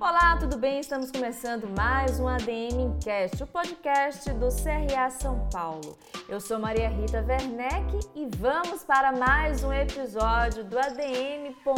Olá, tudo bem? Estamos começando mais um ADM Incast, o podcast do CRA São Paulo. Eu sou Maria Rita Werneck e vamos para mais um episódio do ADM.co.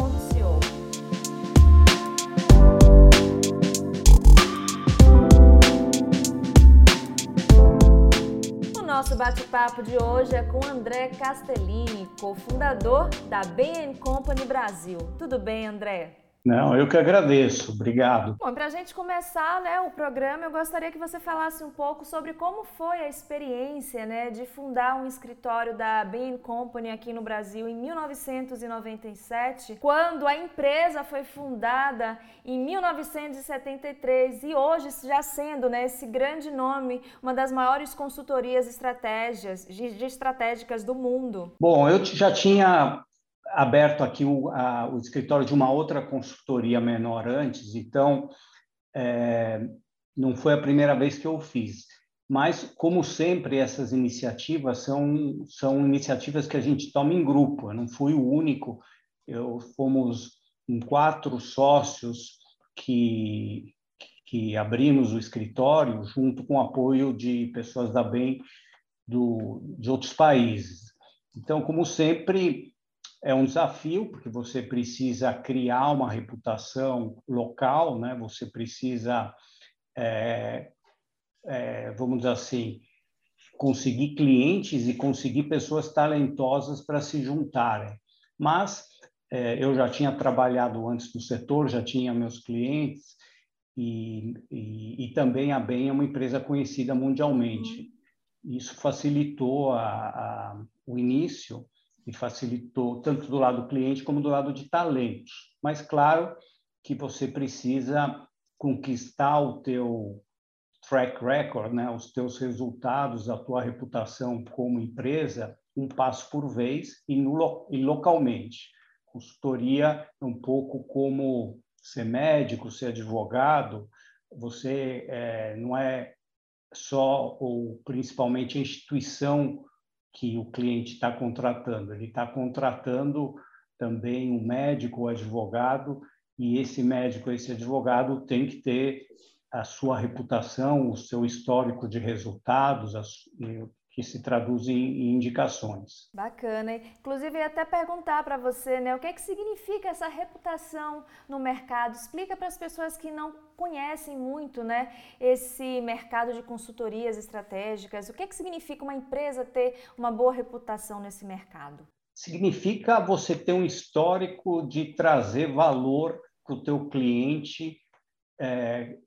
Nosso bate-papo de hoje é com André Castellini, cofundador da BN Company Brasil. Tudo bem, André? Não, eu que agradeço, obrigado. Bom, para a gente começar né, o programa, eu gostaria que você falasse um pouco sobre como foi a experiência né, de fundar um escritório da Bain Company aqui no Brasil em 1997, quando a empresa foi fundada em 1973 e hoje já sendo né, esse grande nome, uma das maiores consultorias estratégias, de, estratégicas do mundo. Bom, eu já tinha aberto aqui o, a, o escritório de uma outra consultoria menor antes, então é, não foi a primeira vez que eu fiz. Mas, como sempre, essas iniciativas são, são iniciativas que a gente toma em grupo. Eu não fui o único, eu fomos quatro sócios que, que abrimos o escritório junto com o apoio de pessoas da BEM do, de outros países. Então, como sempre, é um desafio, porque você precisa criar uma reputação local, né? você precisa, é, é, vamos dizer assim, conseguir clientes e conseguir pessoas talentosas para se juntarem. Mas é, eu já tinha trabalhado antes no setor, já tinha meus clientes, e, e, e também a BEM é uma empresa conhecida mundialmente. Isso facilitou a, a, o início, e facilitou tanto do lado do cliente como do lado de talentos. Mas claro que você precisa conquistar o teu track record, né, os teus resultados, a tua reputação como empresa, um passo por vez e, no, e localmente. Consultoria é um pouco como ser médico, ser advogado. Você é, não é só ou principalmente a instituição que o cliente está contratando. Ele está contratando também um médico ou advogado, e esse médico, esse advogado tem que ter a sua reputação, o seu histórico de resultados, que se traduz em indicações. Bacana. Inclusive, ia até perguntar para você, né, o que é que significa essa reputação no mercado? Explica para as pessoas que não conhecem muito, né, esse mercado de consultorias estratégicas. O que é que significa uma empresa ter uma boa reputação nesse mercado? Significa você ter um histórico de trazer valor para o teu cliente é,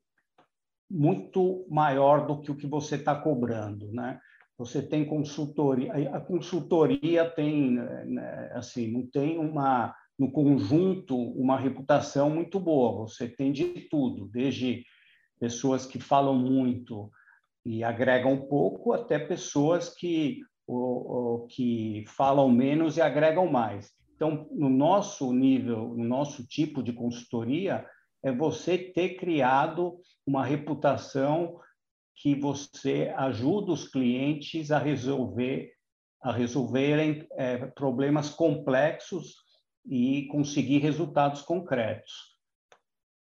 muito maior do que o que você está cobrando, né? Você tem consultoria, a consultoria tem, né, assim, não tem uma, no conjunto, uma reputação muito boa. Você tem de tudo, desde pessoas que falam muito e agregam pouco, até pessoas que, que falam menos e agregam mais. Então, no nosso nível, no nosso tipo de consultoria, é você ter criado uma reputação que você ajuda os clientes a resolver a resolverem é, problemas complexos e conseguir resultados concretos.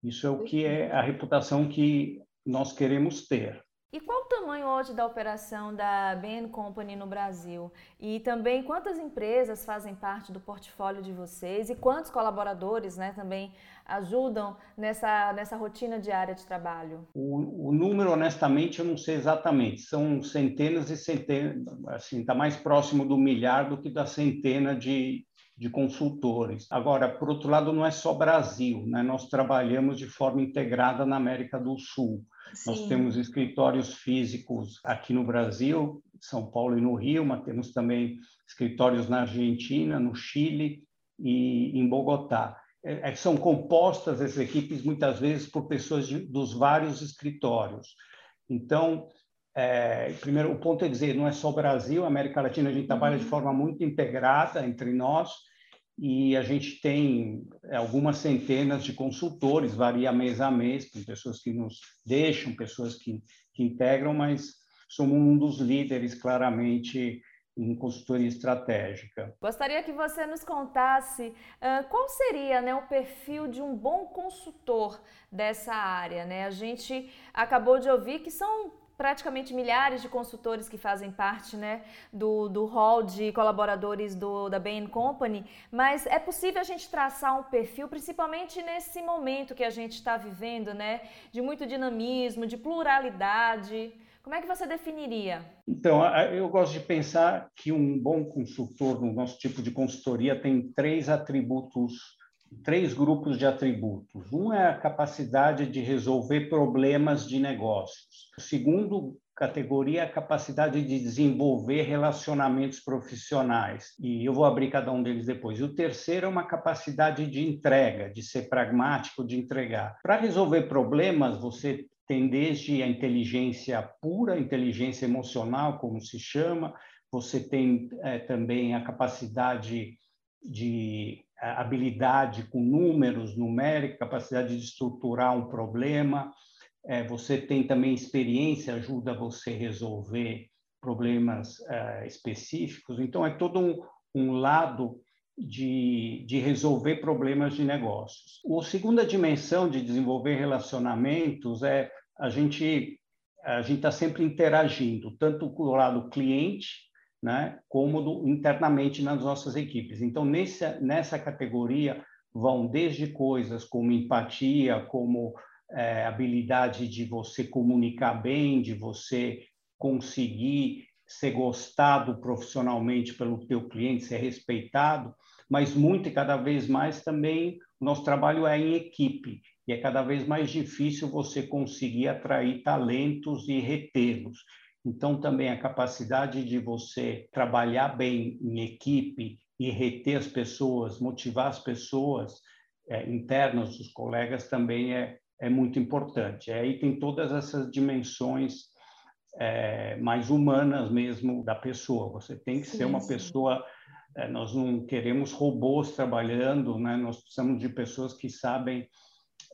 Isso é o que é a reputação que nós queremos ter. E qual o tamanho hoje da operação da BN Company no Brasil? E também quantas empresas fazem parte do portfólio de vocês e quantos colaboradores né, também ajudam nessa, nessa rotina diária de trabalho? O, o número, honestamente, eu não sei exatamente. São centenas e centenas, assim, está mais próximo do milhar do que da centena de, de consultores. Agora, por outro lado, não é só Brasil, né? nós trabalhamos de forma integrada na América do Sul. Sim. Nós temos escritórios físicos aqui no Brasil, São Paulo e no Rio, mas temos também escritórios na Argentina, no Chile e em Bogotá. É, é são compostas as equipes muitas vezes por pessoas de, dos vários escritórios. Então, é, primeiro, o ponto é dizer, não é só Brasil, América Latina, a gente trabalha de uhum. forma muito integrada entre nós e a gente tem é, algumas centenas de consultores, varia mês a mês, tem pessoas que nos deixam, pessoas que, que integram, mas somos um dos líderes, claramente, em consultoria estratégica. Gostaria que você nos contasse uh, qual seria né, o perfil de um bom consultor dessa área. Né? A gente acabou de ouvir que são praticamente milhares de consultores que fazem parte né, do, do hall de colaboradores do, da Bain Company, mas é possível a gente traçar um perfil, principalmente nesse momento que a gente está vivendo, né, de muito dinamismo, de pluralidade. Como é que você definiria? Então, eu gosto de pensar que um bom consultor, no nosso tipo de consultoria, tem três atributos, três grupos de atributos. Um é a capacidade de resolver problemas de negócios. O segundo categoria é a capacidade de desenvolver relacionamentos profissionais. E eu vou abrir cada um deles depois. E o terceiro é uma capacidade de entrega, de ser pragmático, de entregar. Para resolver problemas, você tem desde a inteligência pura, inteligência emocional, como se chama, você tem é, também a capacidade de habilidade com números, numérica, capacidade de estruturar um problema, é, você tem também experiência, ajuda você a resolver problemas é, específicos. Então, é todo um, um lado de, de resolver problemas de negócios. A segunda dimensão de desenvolver relacionamentos é a gente a gente está sempre interagindo, tanto com o lado cliente, né, como internamente nas nossas equipes. Então, nessa, nessa categoria vão desde coisas como empatia, como é, habilidade de você comunicar bem, de você conseguir ser gostado profissionalmente pelo teu cliente, ser respeitado, mas muito e cada vez mais também o nosso trabalho é em equipe e é cada vez mais difícil você conseguir atrair talentos e retê-los. Então, também a capacidade de você trabalhar bem em equipe e reter as pessoas, motivar as pessoas é, internas dos colegas também é, é muito importante. Aí tem todas essas dimensões é, mais humanas mesmo da pessoa. Você tem que sim, ser uma sim. pessoa é, nós não queremos robôs trabalhando, né? nós precisamos de pessoas que sabem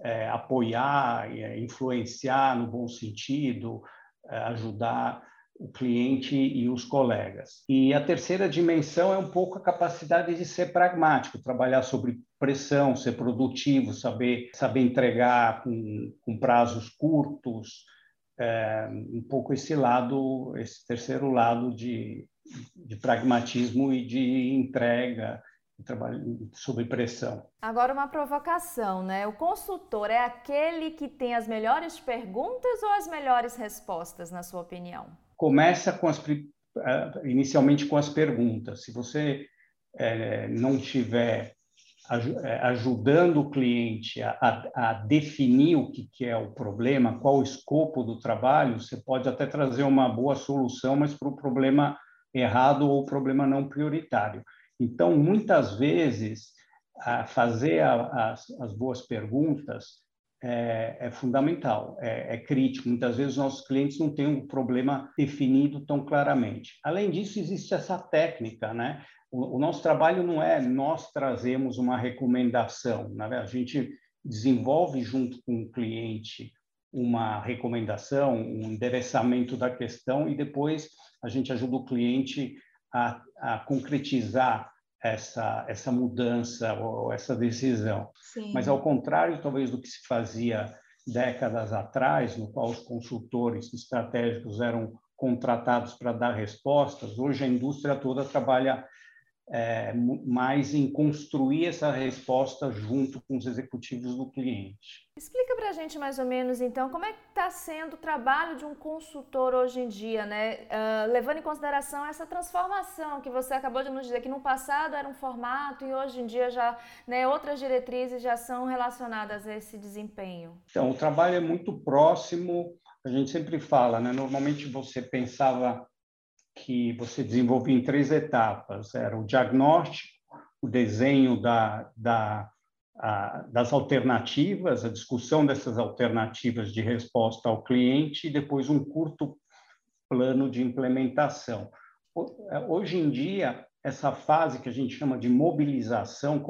é, apoiar, é, influenciar no bom sentido, é, ajudar o cliente e os colegas. E a terceira dimensão é um pouco a capacidade de ser pragmático, trabalhar sobre pressão, ser produtivo, saber, saber entregar com, com prazos curtos, é, um pouco esse lado, esse terceiro lado de, de pragmatismo e de entrega, trabalho sob pressão. Agora uma provocação, né? O consultor é aquele que tem as melhores perguntas ou as melhores respostas, na sua opinião? Começa com as inicialmente com as perguntas. Se você é, não tiver eh, ajudando o cliente a, a, definir o que, que é o problema, qual o escopo do trabalho, você pode até trazer uma boa solução, mas para o problema errado ou problema não prioritário. Então, muitas vezes, fazer as, as boas perguntas é, é fundamental, é, é, crítico. Muitas vezes, nossos clientes não têm um problema definido tão claramente. Além disso, existe essa técnica, né? O, o nosso trabalho não é nós trazemos uma recomendação, né? a gente desenvolve junto com o cliente uma recomendação, um endereçamento da questão e depois a gente ajuda o cliente a, a concretizar essa, essa mudança ou essa decisão. Sim. Mas, ao contrário, talvez, do que se fazia décadas atrás, no qual os consultores estratégicos eram contratados para dar respostas, hoje a indústria toda trabalha é, mais em construir essa resposta junto com os executivos do cliente. Explica para a gente mais ou menos, então, como é que está sendo o trabalho de um consultor hoje em dia, né? Uh, levando em consideração essa transformação que você acabou de nos dizer, que no passado era um formato e hoje em dia já né, outras diretrizes já são relacionadas a esse desempenho. Então, o trabalho é muito próximo, a gente sempre fala, né? Normalmente você pensava que você desenvolvia em três etapas: era o diagnóstico, o desenho da, da, das alternativas, a discussão dessas alternativas de resposta ao cliente e depois um curto plano de implementação. Hoje em dia, essa fase que a gente chama de mobilização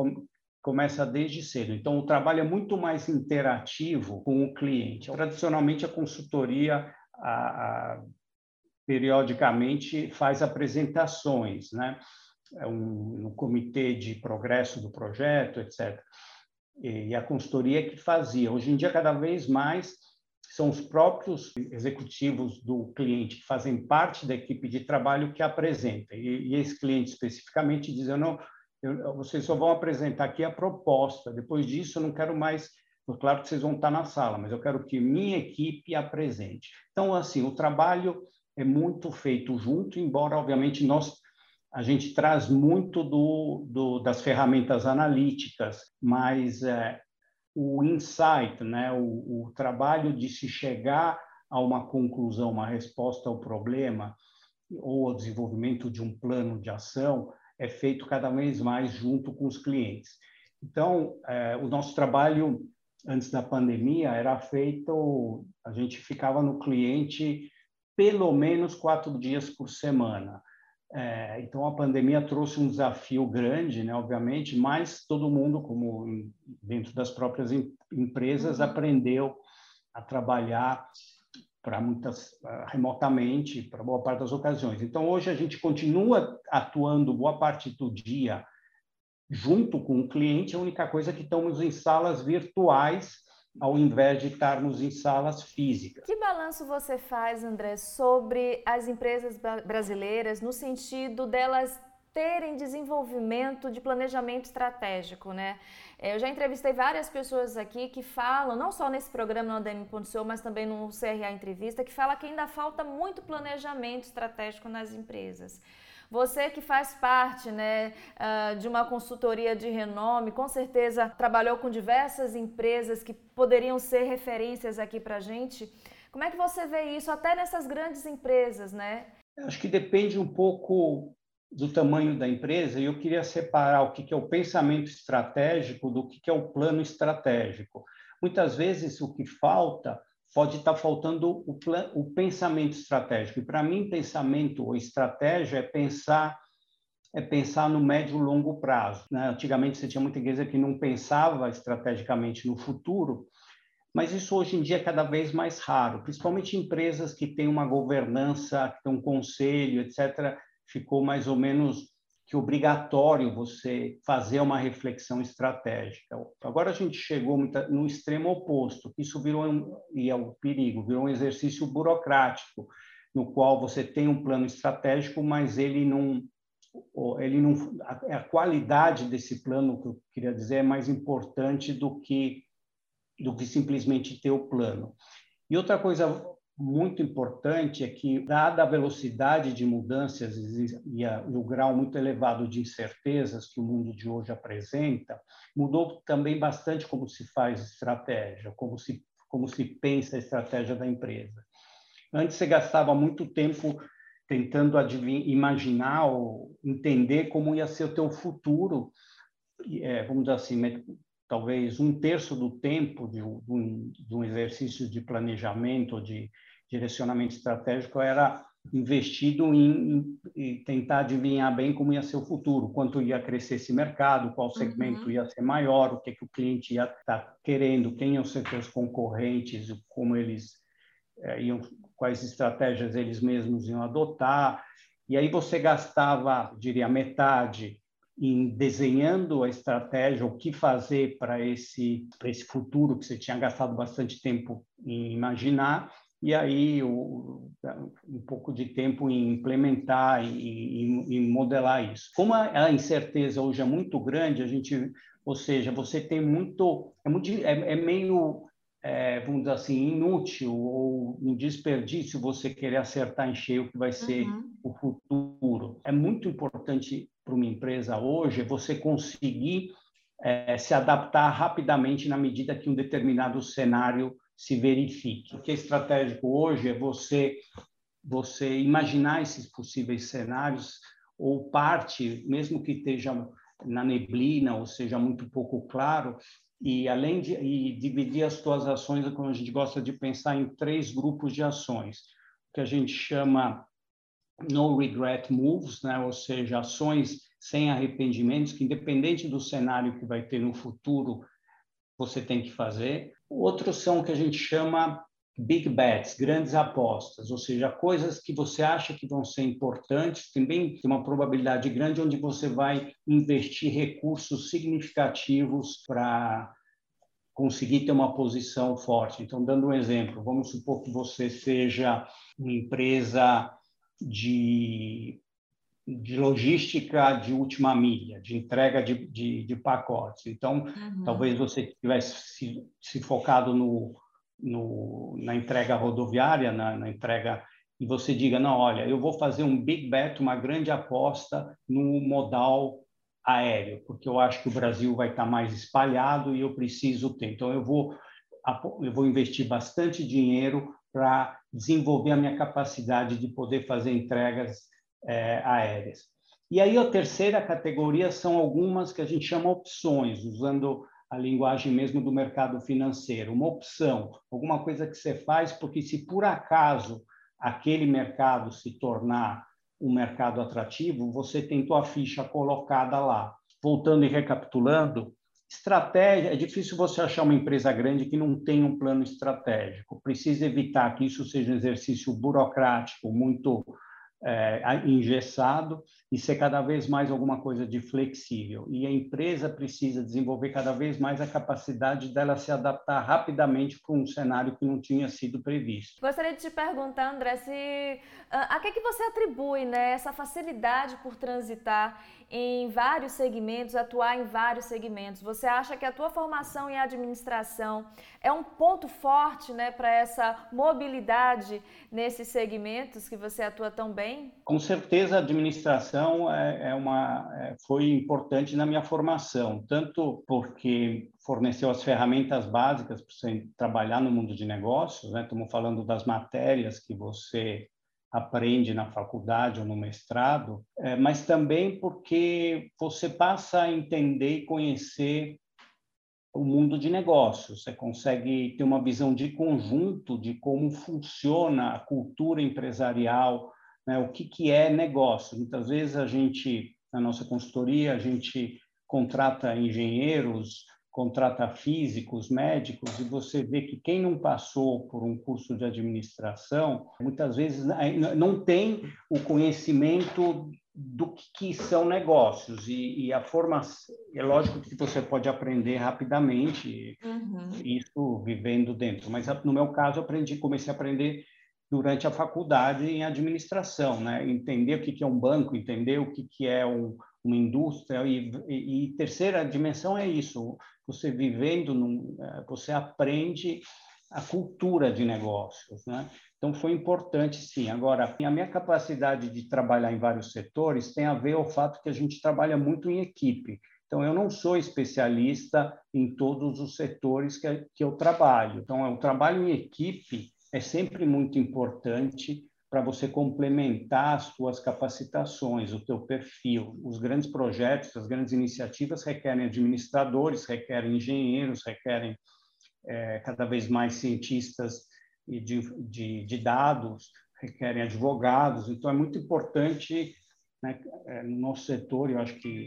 começa desde cedo. Então, o trabalho é muito mais interativo com o cliente. Tradicionalmente, a consultoria, a, a periodicamente faz apresentações, né? É um, no comitê de progresso do projeto, etc. E, a consultoria que fazia. Hoje em dia, cada vez mais são os próprios executivos do cliente que fazem parte da equipe de trabalho que apresentam. E, e esse cliente especificamente diz, não, eu, vocês só vão apresentar aqui a proposta, depois disso eu não quero mais, claro que vocês vão estar na sala, mas eu quero que minha equipe apresente. Então, assim, o trabalho é muito feito junto, embora, obviamente, nós a gente traz muito do, do das ferramentas analíticas, mas é, o insight, né, o, o trabalho de se chegar a uma conclusão, uma resposta ao problema, ou ao desenvolvimento de um plano de ação, é feito cada vez mais junto com os clientes. Então, é, o nosso trabalho antes da pandemia era feito, a gente ficava no cliente pelo menos quatro dias por semana. É, então, a pandemia trouxe um desafio grande, né, obviamente, mas todo mundo, como dentro das próprias empresas, uhum. aprendeu a trabalhar para muitas uh, remotamente, para boa parte das ocasiões. Então, hoje a gente continua atuando boa parte do dia junto com o cliente, a única coisa é que estamos em salas virtuais ao invés de estarmos em salas físicas. Que balanço você faz, André, sobre as empresas brasileiras no sentido delas terem desenvolvimento de planejamento estratégico, né? É, eu já entrevistei várias pessoas aqui que falam, não só nesse programa no ADM.show, mas também no CRA Entrevista, que fala que ainda falta muito planejamento estratégico nas empresas. Você que faz parte né, ah, de uma consultoria de renome, com certeza trabalhou com diversas empresas que poderiam ser referências aqui para a gente. Como é que você vê isso até nessas grandes empresas, né? Acho que depende um pouco do tamanho da empresa e eu queria separar o que é o pensamento estratégico do que é o plano estratégico. Muitas vezes o que falta pode estar faltando o, o pensamento estratégico. E para mim, pensamento ou estratégia é pensar é pensar no médio e longo prazo. Né? Antigamente você tinha muita igreja que não pensava estrategicamente no futuro, mas isso hoje em dia é cada vez mais raro, principalmente empresas que têm uma governança, que têm um conselho, etc. Ficou mais ou menos que obrigatório você fazer uma reflexão estratégica. Agora a gente chegou no extremo oposto, isso virou um, e é o perigo, virou um exercício burocrático, no qual você tem um plano estratégico, mas ele não ele não a qualidade desse plano que eu queria dizer é mais importante do que do que simplesmente ter o plano. E outra coisa muito importante é que, dada a velocidade de mudanças e, o grau muito elevado de incertezas que o mundo de hoje apresenta, mudou também bastante como se faz estratégia, como se, como se pensa a estratégia da empresa. Antes você gastava muito tempo tentando imaginar ou entender como ia ser o teu futuro, é, vamos dizer assim, talvez um terço do tempo de um, de um exercício de planejamento, de direcionamento estratégico era investido em, em, tentar adivinhar bem como ia ser o futuro, quanto ia crescer esse mercado, qual segmento uhum. ia ser maior, o que, que o cliente ia estar tá querendo, quem iam ser seus concorrentes, como eles é, iam, quais estratégias eles mesmos iam adotar. E aí você gastava, diria, metade em desenhando a estratégia, o que fazer para esse, para esse futuro que você tinha gastado bastante tempo em imaginar, e aí o, um pouco de tempo em implementar e, em modelar isso. Como a, a, incerteza hoje é muito grande, a gente, ou seja, você tem muito, é, muito, é, é meio, é, vamos dizer assim, inútil ou um desperdício você querer acertar em cheio o que vai ser uhum. o futuro. É muito importante para uma empresa hoje você conseguir é, se adaptar rapidamente na medida que um determinado cenário se verifique. O que é estratégico hoje é você você imaginar esses possíveis cenários ou parte, mesmo que esteja na neblina ou seja muito pouco claro, e além de e dividir as suas ações, como a gente gosta de pensar em três grupos de ações, que a gente chama no regret moves, né? ou seja, ações sem arrependimentos, que independente do cenário que vai ter no futuro, você tem que fazer. Outros são o que a gente chama big bets, grandes apostas, ou seja, coisas que você acha que vão ser importantes, também tem uma probabilidade grande onde você vai investir recursos significativos para conseguir ter uma posição forte. Então, dando um exemplo, vamos supor que você seja uma empresa de, de logística de última milha, de entrega de, de, de pacotes. Então, uhum. talvez você tivesse se, se focado no no, na entrega rodoviária, na, na, entrega, e você diga, não, olha, eu vou fazer um big bet, uma grande aposta no modal aéreo, porque eu acho que o Brasil vai estar mais espalhado e eu preciso ter. Então, eu vou, eu vou investir bastante dinheiro para desenvolver a minha capacidade de poder fazer entregas é, aéreas. E aí, a terceira categoria são algumas que a gente chama opções, usando a linguagem mesmo do mercado financeiro, uma opção, alguma coisa que você faz porque se por acaso aquele mercado se tornar um mercado atrativo, você tem tua ficha colocada lá. Voltando e recapitulando, estratégia, é difícil você achar uma empresa grande que não tem um plano estratégico. Precisa evitar que isso seja um exercício burocrático muito é, engessado e ser cada vez mais alguma coisa de flexível. E a empresa precisa desenvolver cada vez mais a capacidade dela se adaptar rapidamente para um cenário que não tinha sido previsto. Gostaria de te perguntar, André, se ah, a que, que você atribui né, essa facilidade por transitar em vários segmentos, atuar em vários segmentos. Você acha que a tua formação em administração é um ponto forte né, para essa mobilidade nesses segmentos que você atua tão bem? Com certeza a administração é, é uma, é, foi importante na minha formação, tanto porque forneceu as ferramentas básicas para você trabalhar no mundo de negócios, né? estamos falando das matérias que você aprende na faculdade ou no mestrado, é, mas também porque você passa a entender e conhecer o mundo de negócios. Você consegue ter uma visão de conjunto de como funciona a cultura empresarial, né? o que, que é negócio. Muitas vezes a gente, na nossa consultoria, a gente contrata engenheiros, contrata físicos, médicos, e você vê que quem não passou por um curso de administração, muitas vezes não tem o conhecimento do que são negócios e, e a formação é lógico que você pode aprender rapidamente uhum. isso vivendo dentro mas no meu caso aprendi comecei a aprender durante a faculdade em administração né entender o que é um banco entender o que é um, uma indústria e, e, e terceira dimensão é isso você vivendo, num, é, você aprende a cultura de negócios, né? Então foi importante, sim. Agora, a minha capacidade de trabalhar em vários setores tem a ver o fato que a gente trabalha muito em equipe. Então eu não sou especialista em todos os setores que, que eu trabalho. Então o trabalho em equipe é sempre muito importante para você complementar as suas capacitações, o teu perfil. Os grandes projetos, as grandes iniciativas requerem administradores, requerem engenheiros, requerem é, cada vez mais cientistas de, de, de, dados, requerem advogados. Então, é muito importante né, é, no nosso setor, eu acho que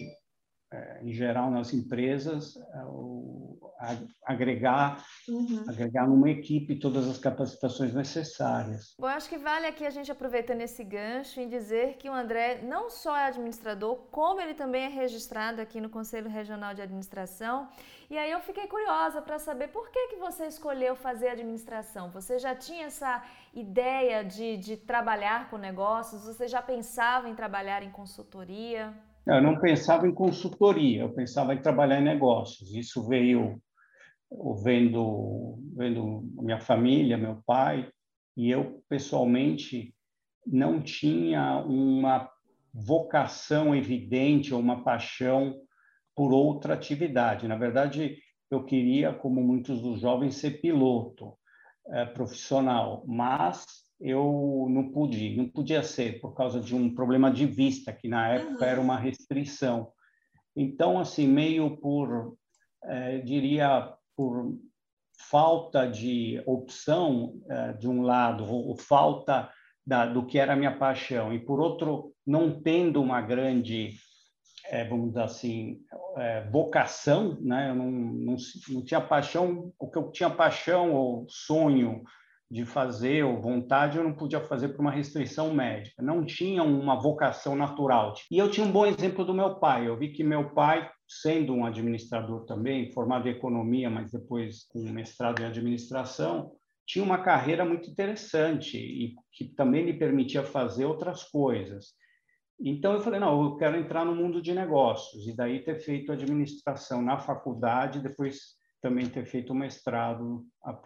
em geral nas empresas, é, agregar, uhum. agregar numa equipe todas as capacitações necessárias. Bom, acho que vale aqui a gente aproveitando esse gancho e dizer que o André não só é administrador, como ele também é registrado aqui no Conselho Regional de Administração. E aí eu fiquei curiosa para saber por que, que você escolheu fazer administração. Você já tinha essa ideia de, de trabalhar com negócios? Você já pensava em trabalhar em consultoria? Eu não pensava em consultoria, eu pensava em trabalhar em negócios. Isso veio vendo, vendo minha família, meu pai, e eu pessoalmente não tinha uma vocação evidente ou uma paixão por outra atividade. Na verdade, eu queria, como muitos dos jovens, ser piloto é, profissional, mas eu não pude, não podia ser por causa de um problema de vista que na época uhum. era uma restrição. Então, assim, meio por, é, diria, por falta de opção é, de um lado, ou, falta da, do que era a minha paixão, e por outro, não tendo uma grande, é, vamos dizer assim, vocação, né? Eu não, não, não tinha paixão, o que eu tinha paixão ou sonho de fazer, ou vontade, eu não podia fazer por uma restrição médica. Não tinha uma vocação natural. E eu tinha um bom exemplo do meu pai. Eu vi que meu pai, sendo um administrador também, formado em economia, mas depois com mestrado em administração, tinha uma carreira muito interessante e que também lhe permitia fazer outras coisas. Então eu falei, não, eu quero entrar no mundo de negócios e daí ter feito administração na faculdade, depois também ter feito o mestrado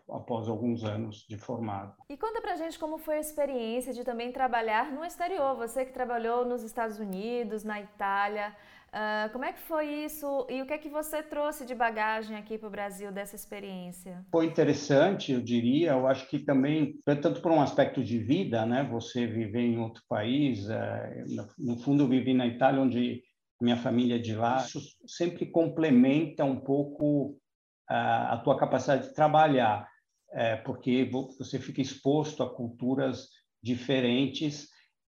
após alguns anos de formado. E conta pra gente como foi a experiência de também trabalhar no exterior, você que trabalhou nos Estados Unidos, na Itália, uh, como é que foi isso e o que é que você trouxe de bagagem aqui para o Brasil dessa experiência? Foi interessante, eu diria, eu acho que também, tanto por um aspecto de vida, né, você viver em outro país, uh, no fundo eu vivi na Itália, onde minha família é de lá, isso sempre complementa um pouco a, tua capacidade de trabalhar, é, porque você fica exposto a culturas diferentes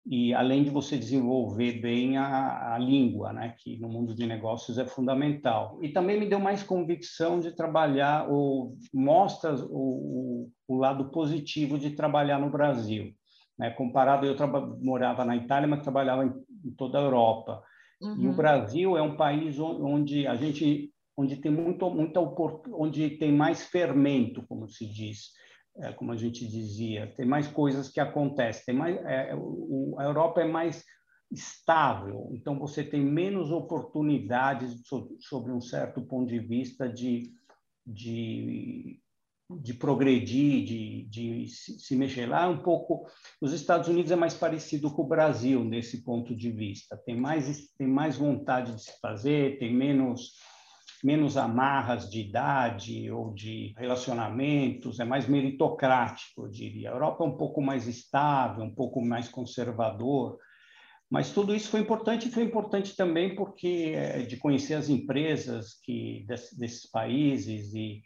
e além de você desenvolver bem a, a, língua, né, que no mundo de negócios é fundamental. E também me deu mais convicção de trabalhar, ou mostra o, o lado positivo de trabalhar no Brasil. Né? Comparado, eu morava na Itália, mas trabalhava em, em toda a Europa. Uhum. E o uhum. Brasil é um país onde a gente onde tem muito, muita onde tem mais fermento, como se diz, é, como a gente dizia, tem mais coisas que acontecem, tem mais, é, o, a Europa é mais estável, então você tem menos oportunidades sobre um certo ponto de vista de, de, de progredir, de, de se mexer lá um pouco. Os Estados Unidos é mais parecido com o Brasil nesse ponto de vista, tem mais tem mais vontade de se fazer, tem menos menos amarras de idade ou de relacionamentos, é mais meritocrático, eu diria. A Europa é um pouco mais estável, um pouco mais conservador, mas tudo isso foi importante e foi importante também porque é, de conhecer as empresas que desses países e,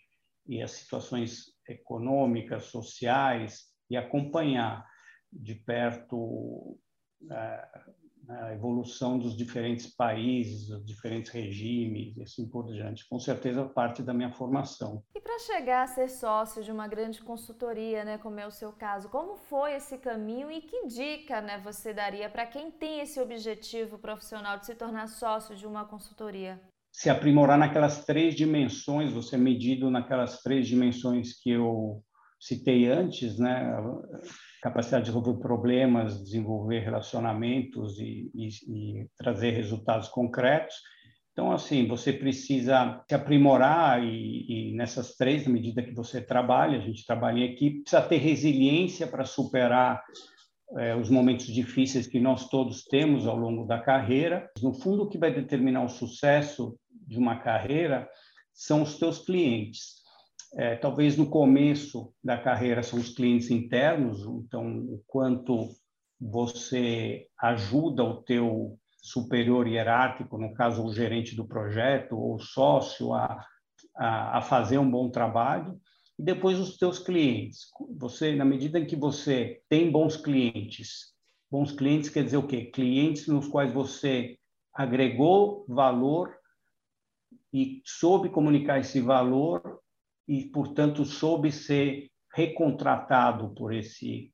e as situações econômicas, sociais e acompanhar de perto é, a evolução dos diferentes países, dos diferentes regimes e assim por diante. Com certeza parte da minha formação. E para chegar a ser sócio de uma grande consultoria, né, como é o seu caso, como foi esse caminho e que dica né, você daria para quem tem esse objetivo profissional de se tornar sócio de uma consultoria? Se aprimorar naquelas três dimensões, você medido naquelas três dimensões que eu citei antes, né? capacidade de resolver problemas, desenvolver relacionamentos e, e, e, trazer resultados concretos. Então, assim, você precisa se aprimorar e, e, nessas três, na medida que você trabalha, a gente trabalha em equipe, precisa ter resiliência para superar é, os momentos difíceis que nós todos temos ao longo da carreira. No fundo, o que vai determinar o sucesso de uma carreira são os teus clientes. É, talvez no começo da carreira são os clientes internos, então o quanto você ajuda o teu superior hierárquico, no caso o gerente do projeto ou sócio, a, a, a fazer um bom trabalho. E depois os teus clientes. Você, na medida em que você tem bons clientes, bons clientes quer dizer o quê? Clientes nos quais você agregou valor e soube comunicar esse valor e, portanto, soube ser recontratado por esse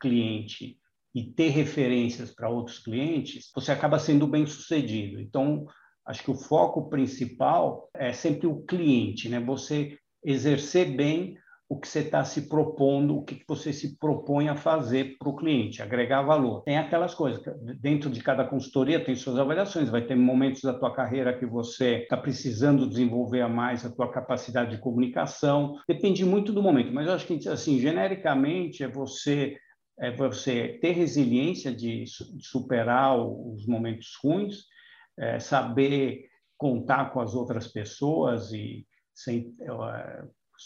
cliente e ter referências para outros clientes, você acaba sendo bem sucedido. Então, acho que o foco principal é sempre o cliente, né? Você exercer bem o que você está se propondo, o que você se propõe a fazer para o cliente, agregar valor. Tem aquelas coisas, dentro de cada consultoria tem suas avaliações, vai ter momentos da tua carreira que você está precisando desenvolver mais a tua capacidade de comunicação, depende muito do momento, mas eu acho que, assim, genericamente, é você é você ter resiliência de superar os momentos ruins, é saber contar com as outras pessoas e sem, é,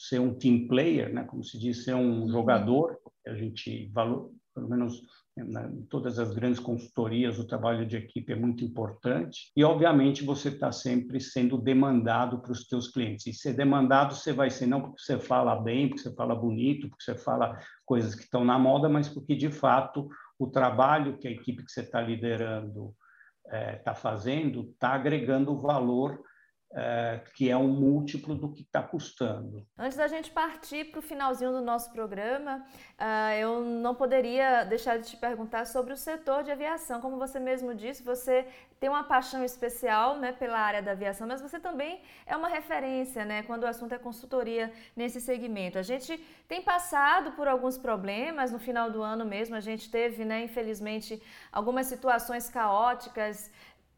ser um team player, né, como se diz, ser um uhum. jogador, a gente valor, pelo menos né, em todas as grandes consultorias, o trabalho de equipe é muito importante e, obviamente, você está sempre sendo demandado para os seus clientes. E ser demandado você vai ser não porque você fala bem, porque você fala bonito, porque você fala coisas que estão na moda, mas porque, de fato, o trabalho que a equipe que você está liderando está eh, é, fazendo está agregando valor é, que é um múltiplo do que está custando. Antes da gente partir para o finalzinho do nosso programa, uh, eu não poderia deixar de te perguntar sobre o setor de aviação. Como você mesmo disse, você tem uma paixão especial né, pela área da aviação, mas você também é uma referência né, quando o assunto é consultoria nesse segmento. A gente tem passado por alguns problemas no final do ano mesmo, a gente teve, né, infelizmente, algumas situações caóticas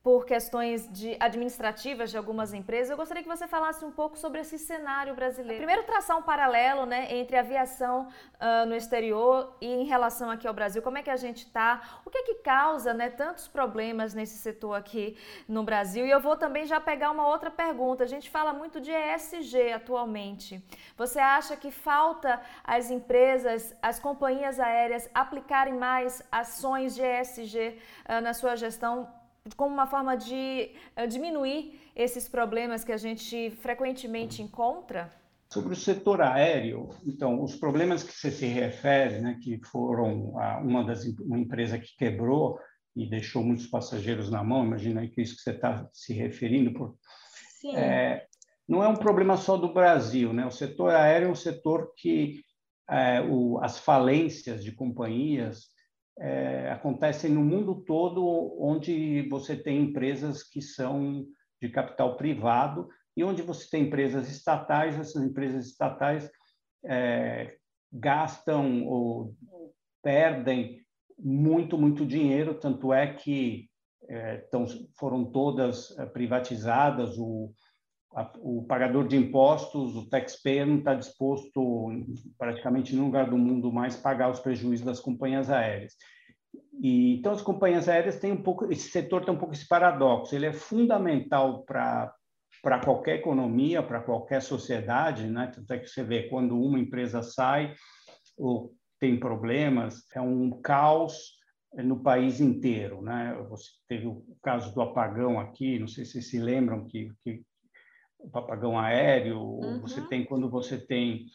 por questões de administrativas de algumas empresas. Eu gostaria que você falasse um pouco sobre esse cenário brasileiro. Primeiro, traçar um paralelo né, entre a aviação uh, no exterior e em relação aqui ao Brasil. Como é que a gente está? O que é que causa né, tantos problemas nesse setor aqui no Brasil? E eu vou também já pegar uma outra pergunta. A gente fala muito de ESG atualmente. Você acha que falta as empresas, as companhias aéreas aplicarem mais ações de ESG uh, na sua gestão como uma forma de uh, diminuir esses problemas que a gente frequentemente encontra? Sobre o setor aéreo, então, os problemas que você se refere, né, que foram a, uma das uma empresa que quebrou e deixou muitos passageiros na mão, imagina aí que é isso que você está se referindo, por, Sim. É, não é um problema só do Brasil, né? O setor aéreo é um setor que é, o, as falências de companhias é, acontecem no mundo todo, onde você tem empresas que são de capital privado e onde você tem empresas estatais. Essas empresas estatais é, gastam ou perdem muito, muito dinheiro, tanto é que é, tão, foram todas é, privatizadas. O, o pagador de impostos, o taxpayer, não está disposto, praticamente em lugar do mundo mais, pagar os prejuízos das companhias aéreas. E, então, as companhias aéreas têm um pouco, esse setor tem um pouco esse paradoxo, ele é fundamental para para qualquer economia, para qualquer sociedade, né? Tanto é que você vê quando uma empresa sai ou tem problemas, é um caos no país inteiro, né? Você teve o caso do apagão aqui, não sei se vocês se lembram que, que o apagão aéreo, uhum. você tem quando você tem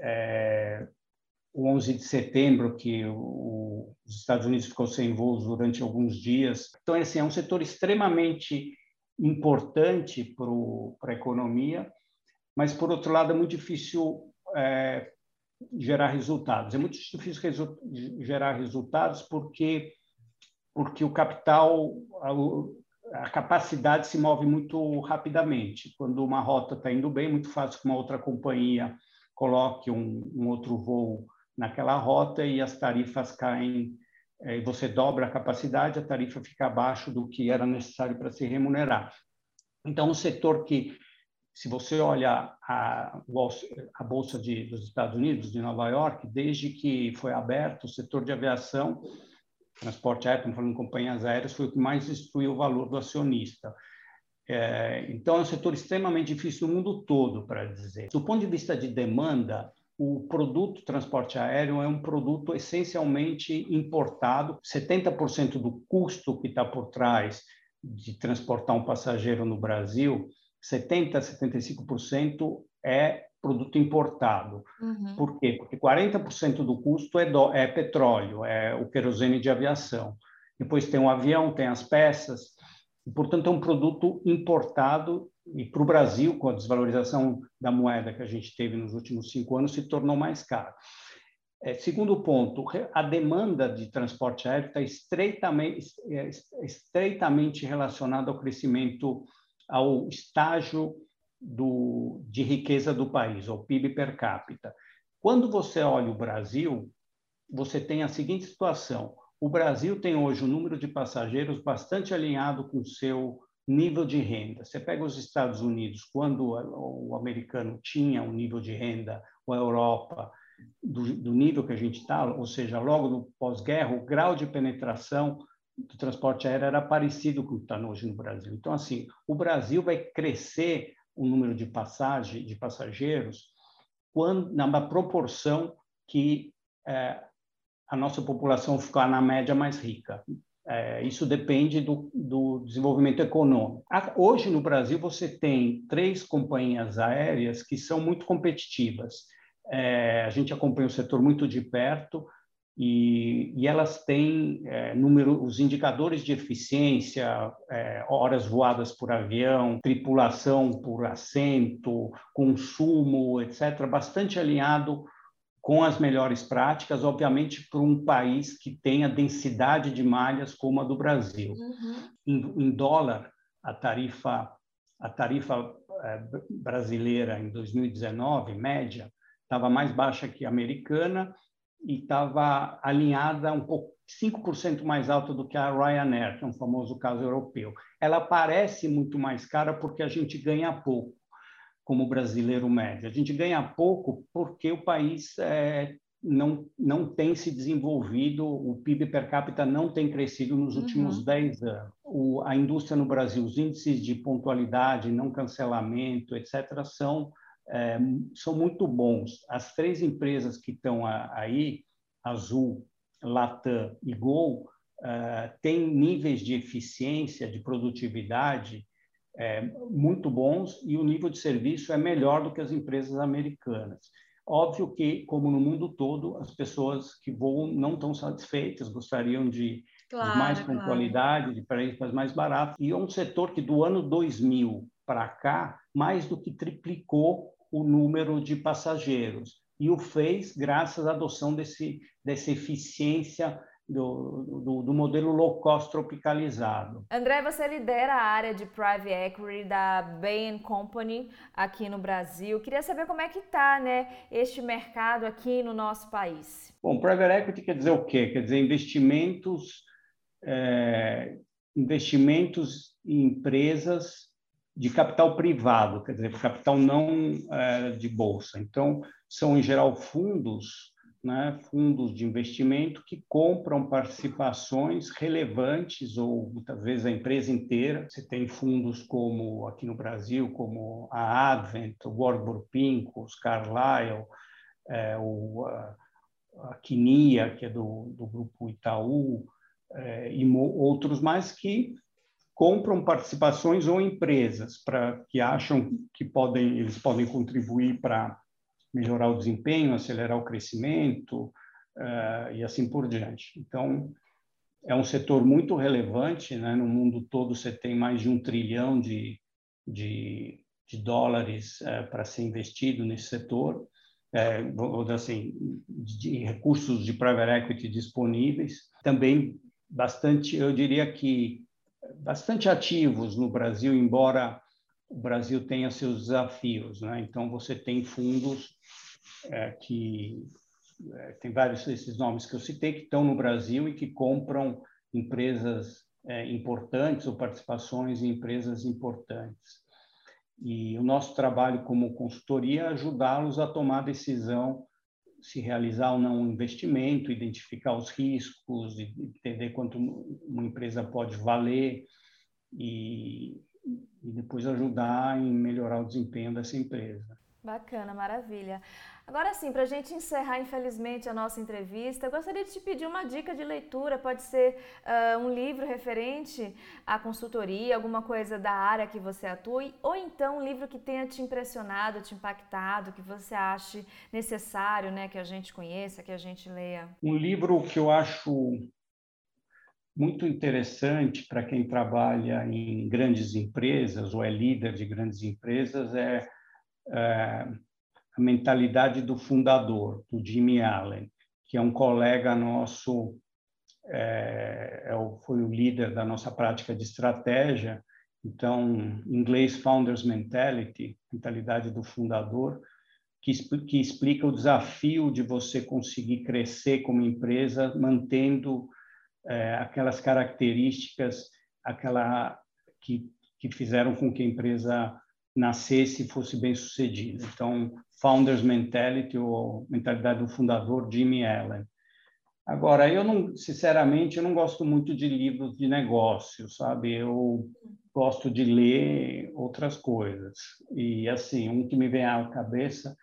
é, o 11 de setembro, que o, os Estados Unidos ficou sem voos durante alguns dias. Então, assim, é um setor extremamente importante para a economia, mas, por outro lado, é muito difícil é, gerar resultados. É muito difícil resu gerar resultados porque, porque o capital, a, capacidade se move muito rapidamente. Quando uma rota está indo bem, é muito fácil que uma outra companhia coloque um, um outro voo naquela rota e as tarifas caem, eh, você dobra a capacidade, a tarifa fica abaixo do que era necessário para se remunerar. Então, um setor que, se você olha a, a Bolsa de, dos Estados Unidos, de Nova York, desde que foi aberto, o setor de aviação, transporte aéreo, estamos falando de companhias aéreas, foi o que mais destruiu o valor do acionista. É, então, é um setor extremamente difícil no mundo todo, para dizer. Do ponto de vista de demanda, o produto transporte aéreo é um produto essencialmente importado. 70% do custo que está por trás de transportar um passageiro no Brasil, 70% a 75% é produto importado. Uhum. Por quê? Porque 40% do custo é, do, é petróleo, é o querosene de aviação. Depois tem o avião, tem as peças. E, portanto, é um produto importado e para o Brasil, com a desvalorização da moeda que a gente teve nos últimos cinco anos, se tornou mais caro. É, segundo ponto, a demanda de transporte aéreo está estreitamente, é, estreitamente relacionada ao crescimento, ao estágio do, de riqueza do país, ao PIB per capita. Quando você olha o Brasil, você tem a seguinte situação: o Brasil tem hoje um número de passageiros bastante alinhado com o seu nível de renda. Você pega os Estados Unidos, quando o americano tinha um nível de renda, ou a Europa, do, do nível que a gente está, ou seja, logo no pós-guerra, o grau de penetração do transporte aéreo era parecido com o que está hoje no Brasil. Então, assim, o Brasil vai crescer o número de passagem, de passageiros quando, na proporção que é, a nossa população ficar na média mais rica. É, isso depende do, do, desenvolvimento econômico. Hoje, no Brasil, você tem três companhias aéreas que são muito competitivas. É, a gente acompanha o setor muito de perto e, e elas têm é, número, os indicadores de eficiência, é, horas voadas por avião, tripulação por assento, consumo, etc., bastante alinhado com as melhores práticas, obviamente, para um país que tem a densidade de malhas como a do Brasil. Uhum. Em, em, dólar, a tarifa, a tarifa é, brasileira em 2019, média, estava mais baixa que a americana e estava alinhada um pouco 5% mais alta do que a Ryanair, que é um famoso caso europeu. Ela parece muito mais cara porque a gente ganha pouco, como brasileiro médio. A gente ganha pouco porque o país é, não, não tem se desenvolvido, o PIB per capita não tem crescido nos últimos uhum. 10 anos. O, a indústria no Brasil, os índices de pontualidade, não cancelamento, etc., são é, são muito bons. As três empresas que estão aí, Azul, Latam e Gol, é, têm níveis de eficiência, de produtividade é, muito bons e o nível de serviço é melhor do que as empresas americanas. Óbvio que, como no mundo todo, as pessoas que voam não estão satisfeitas, gostariam de, claro, mais pontualidade, claro. de preços mais baratos. E é um setor que, do ano 2000 para cá, mais do que triplicou o número de passageiros. E o fez graças à adoção desse, dessa eficiência do, do, do, modelo low cost tropicalizado. André, você lidera a área de private equity da Bain Company aqui no Brasil. Queria saber como é que está né, este mercado aqui no nosso país. Bom, private equity quer dizer o quê? Quer dizer investimentos, é, investimentos em empresas de capital privado, quer dizer, capital não é, de bolsa. Então, são em geral fundos, né, fundos de investimento que compram participações relevantes ou muitas vezes a empresa inteira. Você tem fundos como aqui no Brasil, como a Advent, o Warburg Pincus, Carlyle, é, o, a, a Quinia, que é do, do grupo Itaú, é, e outros mais que compram participações ou empresas para que acham que podem eles podem contribuir para melhorar o desempenho, acelerar o crescimento uh, e assim por diante. Então é um setor muito relevante, né? No mundo todo você tem mais de um trilhão de, de, de dólares uh, para ser investido nesse setor, é, assim, de recursos de private equity disponíveis. Também bastante, eu diria que bastante ativos no Brasil, embora o Brasil tenha seus desafios. Né? Então, você tem fundos é, que é, tem vários desses nomes que eu citei que estão no Brasil e que compram empresas é, importantes ou participações em empresas importantes. E o nosso trabalho como consultoria é ajudá-los a tomar decisão se realizar ou não um investimento, identificar os riscos, entender quanto uma empresa pode valer e, e depois ajudar em melhorar o desempenho dessa empresa. Bacana, maravilha. Agora sim, para a gente encerrar, infelizmente, a nossa entrevista, eu gostaria de te pedir uma dica de leitura. Pode ser uh, um livro referente à consultoria, alguma coisa da área que você atua, ou então um livro que tenha te impressionado, te impactado, que você ache necessário né, que a gente conheça, que a gente leia. Um livro que eu acho muito interessante para quem trabalha em grandes empresas ou é líder de grandes empresas é, é a mentalidade do fundador, do Jimmy Allen, que é um colega nosso, é, é foi o líder da nossa prática de estratégia. Então, em inglês, Founders Mentality, mentalidade do fundador, que, que explica o desafio de você conseguir crescer como empresa mantendo é, aquelas características aquela que, que fizeram com que a empresa nascesse e fosse bem sucedida. Então, Founders Mentality, ou mentalidade do fundador Jimmy Allen. Agora, eu não, sinceramente, eu não gosto muito de livros de negócio, sabe? Eu gosto de ler outras coisas. E assim, um que me vem à cabeça,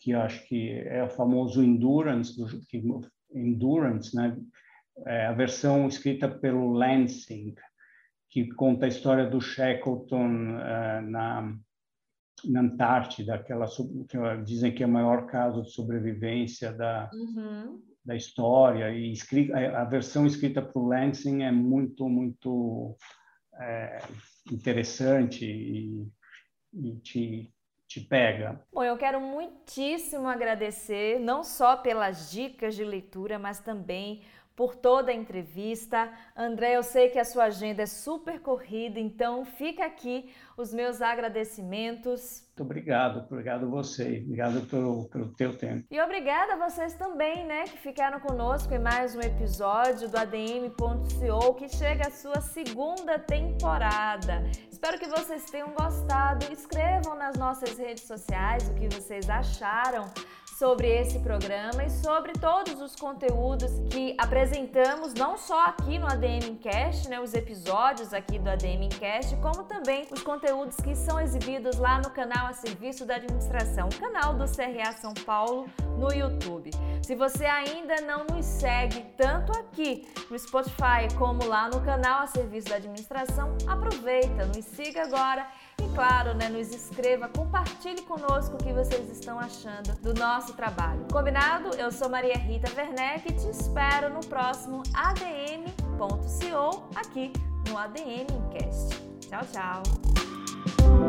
que acho que é o famoso Endurance, do, que, Endurance, né? É a versão escrita pelo Lansing, que conta a história do Shackleton uh, na na Antártida, aquela que dizem que é o maior caso de sobrevivência da, uhum. da história. E a versão escrita por Lansing é muito, muito é, interessante e, e te, te pega. Bom, eu quero muitíssimo agradecer, não só pelas dicas de leitura, mas também por toda a entrevista. André, eu sei que a sua agenda é super corrida, então fica aqui os meus agradecimentos. Muito obrigado, obrigado a você, obrigado pelo, pelo teu tempo. E obrigada a vocês também, né, que ficaram conosco em mais um episódio do ADM.co, que chega à sua segunda temporada. Espero que vocês tenham gostado. Escrevam nas nossas redes sociais o que vocês acharam sobre esse programa e sobre todos os conteúdos que apresentamos, não só aqui no ADM Cast, né, os episódios aqui do ADM Cast, como também os conteúdos que são exibidos lá no canal a serviço da administração, o canal do CRA São Paulo no YouTube. Se você ainda não nos segue tanto aqui no Spotify como lá no canal a serviço da administração, aproveita, nos siga agora e claro, né, nos inscreva, compartilhe conosco o que vocês estão achando do nosso trabalho. Combinado? Eu sou Maria Rita Werneck e te espero no próximo adm.co aqui no ADM Cast. Tchau, tchau.